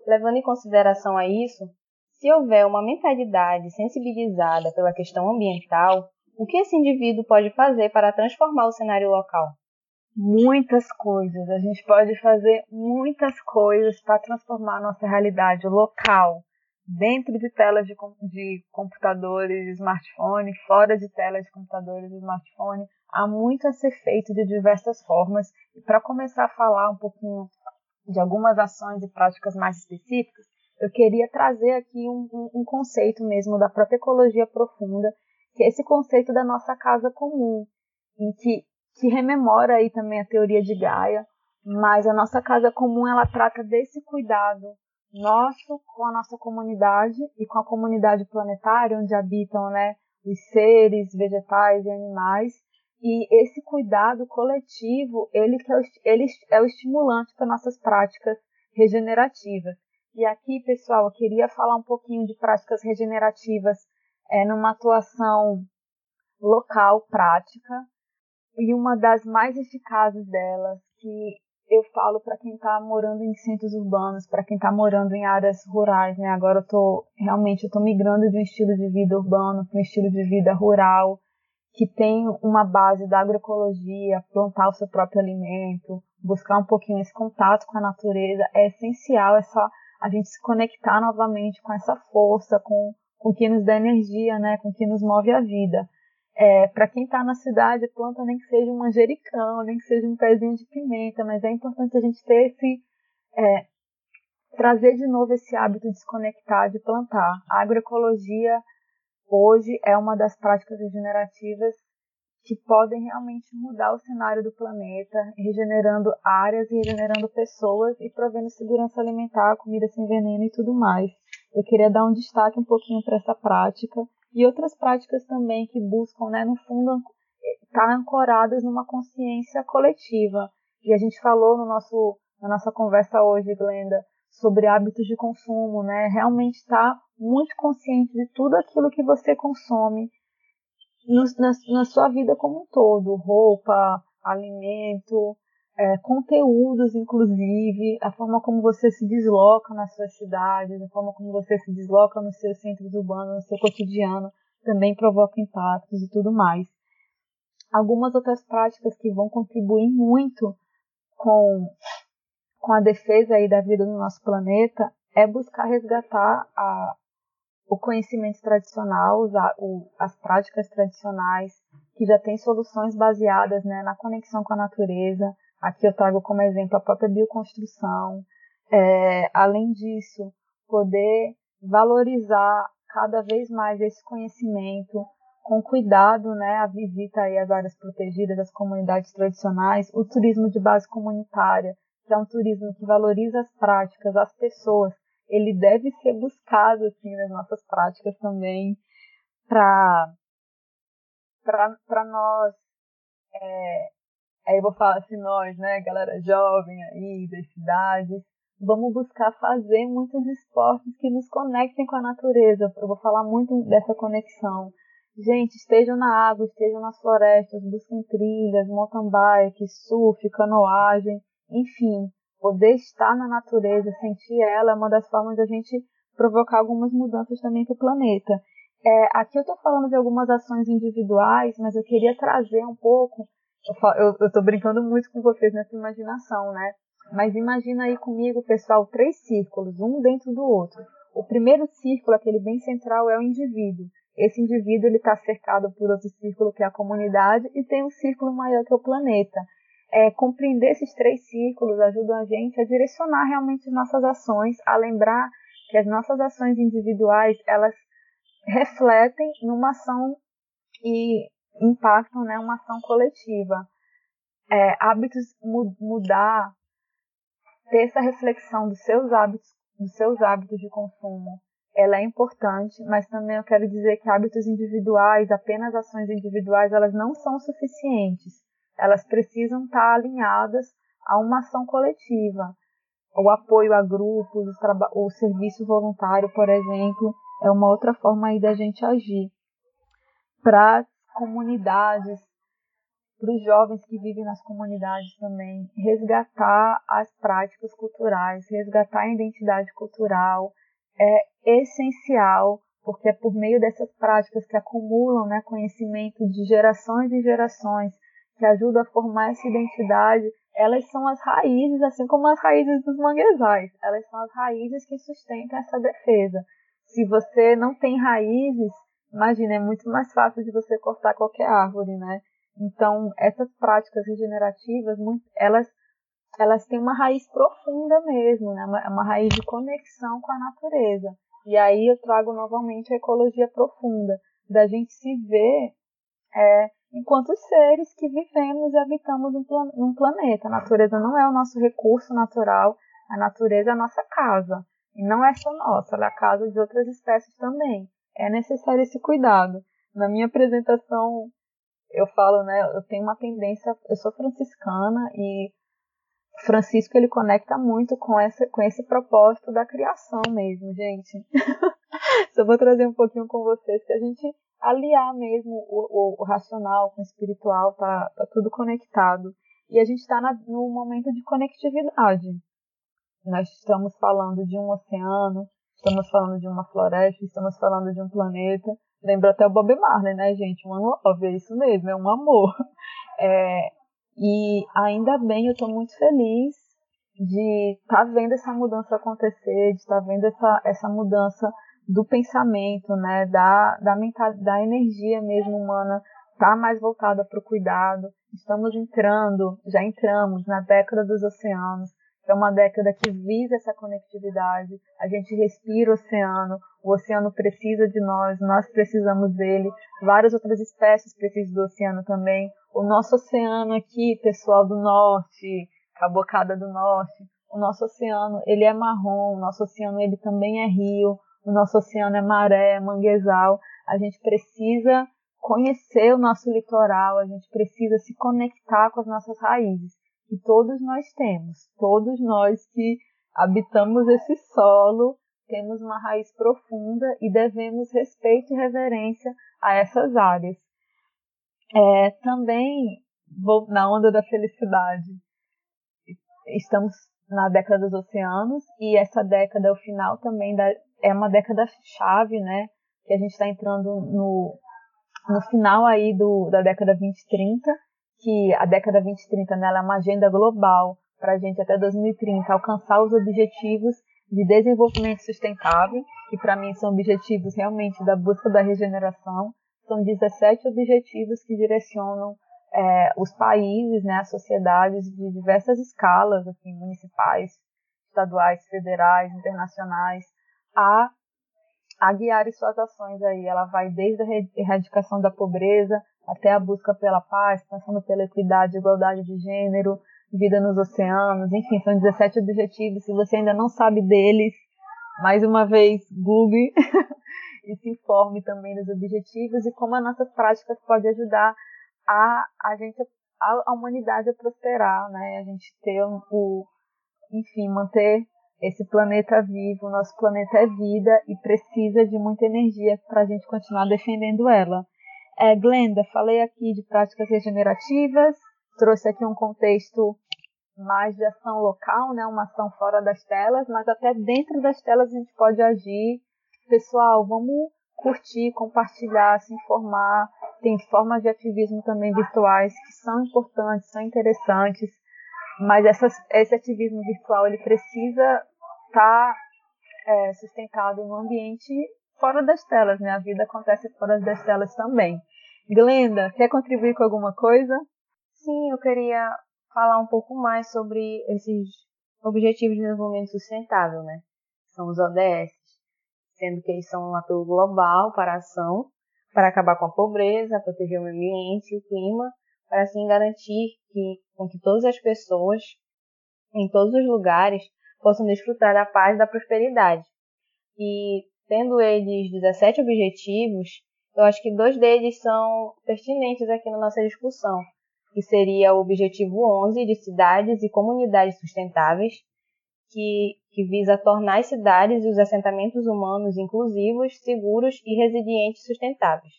levando em consideração a isso, se houver uma mentalidade sensibilizada pela questão ambiental, o que esse indivíduo pode fazer para transformar o cenário local? Muitas coisas. A gente pode fazer muitas coisas para transformar nossa realidade local, dentro de telas de, de computadores, smartphone, fora de telas de computadores e smartphone. Há muito a ser feito de diversas formas. E para começar a falar um pouquinho de algumas ações e práticas mais específicas, eu queria trazer aqui um, um, um conceito mesmo da própria ecologia profunda, que é esse conceito da nossa casa comum, em que que rememora aí também a teoria de Gaia, mas a nossa casa comum ela trata desse cuidado nosso com a nossa comunidade e com a comunidade planetária onde habitam, né, os seres vegetais e animais. E esse cuidado coletivo, ele, que é, o, ele é o estimulante para nossas práticas regenerativas. E aqui, pessoal, eu queria falar um pouquinho de práticas regenerativas é numa atuação local, prática, e uma das mais eficazes delas, que eu falo para quem está morando em centros urbanos, para quem está morando em áreas rurais, né? Agora eu tô realmente eu tô migrando de um estilo de vida urbano para um estilo de vida rural, que tem uma base da agroecologia, plantar o seu próprio alimento, buscar um pouquinho esse contato com a natureza, é essencial, é só a gente se conectar novamente com essa força, com, com que nos dá energia, né, com que nos move a vida. É, para quem está na cidade, planta nem que seja um manjericão, nem que seja um pezinho de pimenta, mas é importante a gente ter esse. É, trazer de novo esse hábito de se conectar, de plantar. A agroecologia hoje é uma das práticas regenerativas que podem realmente mudar o cenário do planeta, regenerando áreas e regenerando pessoas e provendo segurança alimentar, comida sem veneno e tudo mais. Eu queria dar um destaque um pouquinho para essa prática e outras práticas também que buscam, né, no fundo, estar tá ancoradas numa consciência coletiva. E a gente falou no nosso, na nossa conversa hoje, Glenda, sobre hábitos de consumo, né? Realmente estar tá muito consciente de tudo aquilo que você consome no, na, na sua vida como um todo, roupa, alimento, é, conteúdos, inclusive, a forma como você se desloca nas suas cidades, a forma como você se desloca nos seus centros urbanos, no seu cotidiano, também provoca impactos e tudo mais. Algumas outras práticas que vão contribuir muito com, com a defesa aí da vida do nosso planeta é buscar resgatar a, o conhecimento tradicional, as práticas tradicionais, que já têm soluções baseadas né, na conexão com a natureza, Aqui eu trago como exemplo a própria bioconstrução. É, além disso, poder valorizar cada vez mais esse conhecimento, com cuidado, né, a visita aí às áreas protegidas, às comunidades tradicionais, o turismo de base comunitária, que é um turismo que valoriza as práticas, as pessoas, ele deve ser buscado assim nas nossas práticas também para para nós é, Aí eu vou falar assim, nós, né, galera jovem aí, das cidades, vamos buscar fazer muitos esportes que nos conectem com a natureza. Eu vou falar muito dessa conexão. Gente, estejam na água, estejam nas florestas, busquem trilhas, mountain bike, surf, canoagem, enfim, poder estar na natureza, sentir ela é uma das formas da gente provocar algumas mudanças também para o planeta. É, aqui eu estou falando de algumas ações individuais, mas eu queria trazer um pouco eu, eu tô brincando muito com vocês nessa imaginação, né? Mas imagina aí comigo, pessoal, três círculos, um dentro do outro. O primeiro círculo, aquele bem central, é o indivíduo. Esse indivíduo ele está cercado por outro círculo que é a comunidade e tem um círculo maior que é o planeta. É, compreender esses três círculos ajuda a gente a direcionar realmente nossas ações, a lembrar que as nossas ações individuais elas refletem numa ação e impactam né, uma ação coletiva. É, hábitos mudar, ter essa reflexão dos seus hábitos, dos seus hábitos de consumo, ela é importante, mas também eu quero dizer que hábitos individuais, apenas ações individuais, elas não são suficientes. Elas precisam estar alinhadas a uma ação coletiva. O apoio a grupos, o, o serviço voluntário, por exemplo, é uma outra forma aí da gente agir. Para comunidades, para os jovens que vivem nas comunidades também, resgatar as práticas culturais, resgatar a identidade cultural é essencial, porque é por meio dessas práticas que acumulam né, conhecimento de gerações e gerações, que ajudam a formar essa identidade, elas são as raízes, assim como as raízes dos manguezais, elas são as raízes que sustentam essa defesa. Se você não tem raízes, Imagina, é muito mais fácil de você cortar qualquer árvore, né? Então, essas práticas regenerativas, elas, elas têm uma raiz profunda mesmo, né? Uma, uma raiz de conexão com a natureza. E aí eu trago novamente a ecologia profunda, da gente se ver é, enquanto seres que vivemos e habitamos num, num planeta. A natureza não é o nosso recurso natural, a natureza é a nossa casa. E não é só nossa, ela é a casa de outras espécies também é necessário esse cuidado. Na minha apresentação, eu falo, né, eu tenho uma tendência, eu sou franciscana e Francisco ele conecta muito com essa com esse propósito da criação mesmo, gente. Só vou trazer um pouquinho com vocês que a gente aliar mesmo o, o, o racional com o espiritual, tá, tá tudo conectado. E a gente está no momento de conectividade. Nós estamos falando de um oceano, estamos falando de uma floresta, estamos falando de um planeta. Lembra até o Bob Marley, né, gente? Um love, é isso mesmo, é um amor. É, e ainda bem, eu estou muito feliz de estar tá vendo essa mudança acontecer, de estar tá vendo essa, essa mudança do pensamento, né, da, da, mental, da energia mesmo humana tá mais voltada para o cuidado. Estamos entrando, já entramos na década dos oceanos, é uma década que visa essa conectividade. A gente respira o oceano, o oceano precisa de nós, nós precisamos dele, várias outras espécies precisam do oceano também. O nosso oceano aqui, pessoal do norte, Cabocada do Norte, o nosso oceano, ele é marrom, o nosso oceano ele também é rio, o nosso oceano é maré, manguezal. A gente precisa conhecer o nosso litoral, a gente precisa se conectar com as nossas raízes, que todos nós temos, todos nós que habitamos esse solo, temos uma raiz profunda e devemos respeito e reverência a essas áreas. É, também vou na onda da felicidade. Estamos na década dos oceanos e essa década é o final também da, é uma década chave, né? Que a gente está entrando no, no final aí do, da década 2030, que a década 2030 né, é uma agenda global para a gente até 2030 alcançar os objetivos de desenvolvimento sustentável, que para mim são objetivos realmente da busca da regeneração. São 17 objetivos que direcionam é, os países, né, as sociedades de diversas escalas, assim, municipais, estaduais, federais, internacionais, a, a guiar suas ações aí. Ela vai desde a erradicação da pobreza até a busca pela paz, passando pela equidade, igualdade de gênero, vida nos oceanos, enfim, são 17 objetivos. Se você ainda não sabe deles, mais uma vez, Google e se informe também dos objetivos e como as nossas práticas podem ajudar a, a gente, a, a humanidade a prosperar, né? A gente ter o, enfim, manter esse planeta vivo, nosso planeta é vida e precisa de muita energia para a gente continuar defendendo ela. É, Glenda, falei aqui de práticas regenerativas, trouxe aqui um contexto mais de ação local, né, uma ação fora das telas, mas até dentro das telas a gente pode agir. Pessoal, vamos curtir, compartilhar, se informar. Tem formas de ativismo também virtuais que são importantes, são interessantes, mas essas, esse ativismo virtual ele precisa estar tá, é, sustentado no ambiente fora das telas, né? A vida acontece fora das telas também. Glenda, quer contribuir com alguma coisa? Sim, eu queria falar um pouco mais sobre esses Objetivos de Desenvolvimento Sustentável, né? São os ODS, sendo que eles são um apelo global para a ação, para acabar com a pobreza, proteger o meio ambiente e o clima, para assim garantir que, com que todas as pessoas, em todos os lugares, possam desfrutar da paz e da prosperidade. E tendo eles 17 objetivos, eu acho que dois deles são pertinentes aqui na nossa discussão, que seria o objetivo 11 de cidades e comunidades sustentáveis, que, que visa tornar as cidades e os assentamentos humanos inclusivos, seguros e resilientes sustentáveis.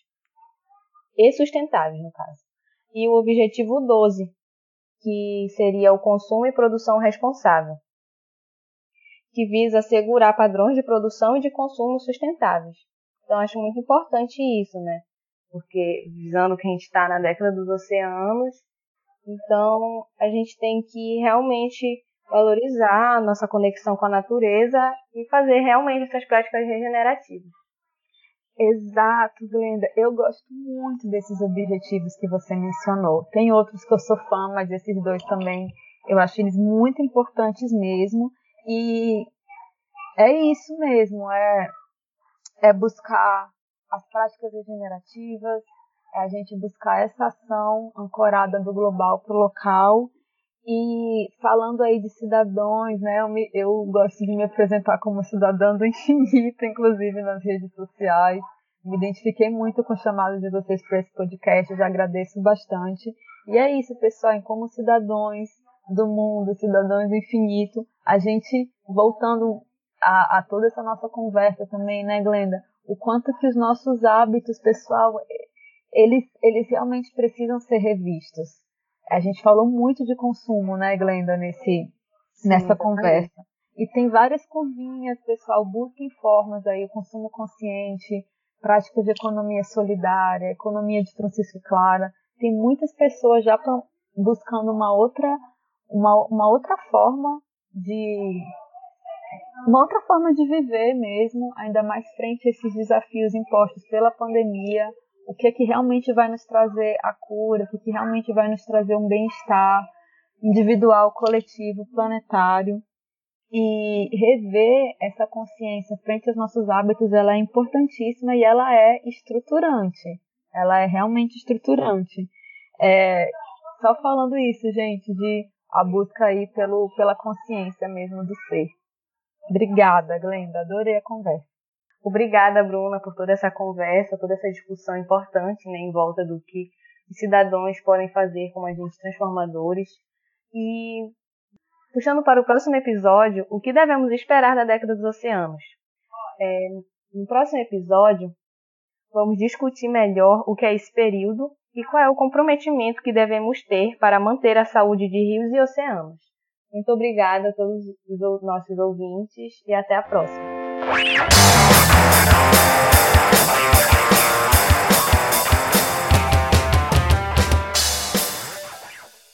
E sustentáveis, no caso. E o objetivo 12, que seria o consumo e produção responsável, que visa assegurar padrões de produção e de consumo sustentáveis. Então, acho muito importante isso, né? Porque, visando que a gente está na década dos oceanos, então a gente tem que realmente valorizar nossa conexão com a natureza e fazer realmente essas práticas regenerativas. Exato, Glenda. Eu gosto muito desses objetivos que você mencionou. Tem outros que eu sou fã, mas esses dois também eu acho eles muito importantes mesmo. E é isso mesmo, é, é buscar as práticas regenerativas, é a gente buscar essa ação ancorada do global para o local. E falando aí de cidadãos, né, eu, me, eu gosto de me apresentar como cidadã do infinito, inclusive nas redes sociais. Me identifiquei muito com o chamado de vocês para esse podcast, eu já agradeço bastante. E é isso, pessoal, em como cidadãos do mundo, cidadãos do infinito, a gente voltando a, a toda essa nossa conversa também, né, Glenda? O quanto que os nossos hábitos, pessoal, eles, eles realmente precisam ser revistos. A gente falou muito de consumo, né, Glenda, nesse, Sim, nessa conversa. E tem várias curvinhas, pessoal, busquem formas aí, o consumo consciente, práticas de economia solidária, economia de Francisco Clara. Tem muitas pessoas já buscando uma outra, uma, uma outra forma de uma outra forma de viver mesmo, ainda mais frente a esses desafios impostos pela pandemia, o que é que realmente vai nos trazer a cura, o que, é que realmente vai nos trazer um bem-estar individual, coletivo, planetário. E rever essa consciência frente aos nossos hábitos, ela é importantíssima e ela é estruturante. Ela é realmente estruturante. É, só falando isso, gente, de a busca aí pelo, pela consciência mesmo do ser. Obrigada, Glenda. Adorei a conversa. Obrigada, Bruna, por toda essa conversa, toda essa discussão importante né, em volta do que os cidadãos podem fazer como agentes transformadores. E, puxando para o próximo episódio, o que devemos esperar da década dos oceanos? É, no próximo episódio, vamos discutir melhor o que é esse período e qual é o comprometimento que devemos ter para manter a saúde de rios e oceanos. Muito obrigada a todos os nossos ouvintes e até a próxima.